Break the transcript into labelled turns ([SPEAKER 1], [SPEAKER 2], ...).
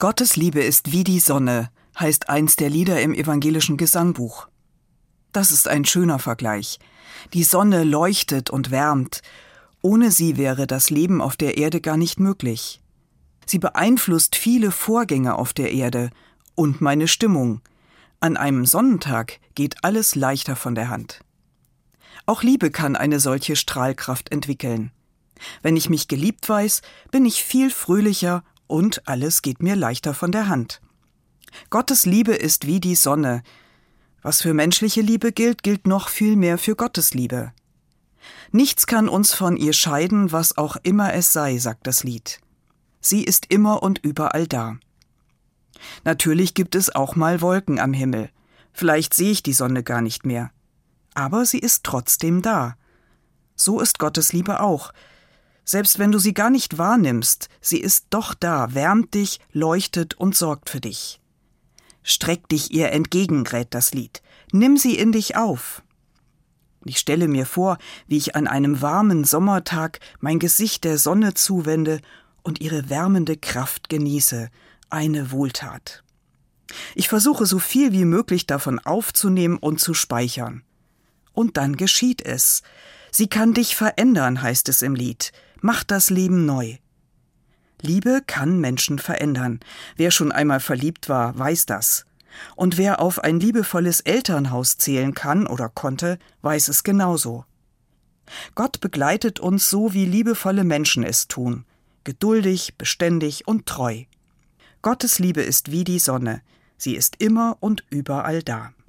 [SPEAKER 1] Gottes Liebe ist wie die Sonne, heißt eins der Lieder im evangelischen Gesangbuch. Das ist ein schöner Vergleich. Die Sonne leuchtet und wärmt. Ohne sie wäre das Leben auf der Erde gar nicht möglich. Sie beeinflusst viele Vorgänge auf der Erde und meine Stimmung. An einem Sonnentag geht alles leichter von der Hand. Auch Liebe kann eine solche Strahlkraft entwickeln. Wenn ich mich geliebt weiß, bin ich viel fröhlicher und alles geht mir leichter von der Hand. Gottes Liebe ist wie die Sonne. Was für menschliche Liebe gilt, gilt noch viel mehr für Gottes Liebe. Nichts kann uns von ihr scheiden, was auch immer es sei, sagt das Lied. Sie ist immer und überall da. Natürlich gibt es auch mal Wolken am Himmel. Vielleicht sehe ich die Sonne gar nicht mehr. Aber sie ist trotzdem da. So ist Gottes Liebe auch. Selbst wenn du sie gar nicht wahrnimmst, sie ist doch da, wärmt dich, leuchtet und sorgt für dich. Streck dich ihr entgegen, rät das Lied. Nimm sie in dich auf. Ich stelle mir vor, wie ich an einem warmen Sommertag mein Gesicht der Sonne zuwende und ihre wärmende Kraft genieße, eine Wohltat. Ich versuche so viel wie möglich davon aufzunehmen und zu speichern. Und dann geschieht es. Sie kann dich verändern, heißt es im Lied. Mach das Leben neu. Liebe kann Menschen verändern. Wer schon einmal verliebt war, weiß das. Und wer auf ein liebevolles Elternhaus zählen kann oder konnte, weiß es genauso. Gott begleitet uns so, wie liebevolle Menschen es tun, geduldig, beständig und treu. Gottes Liebe ist wie die Sonne, sie ist immer und überall da.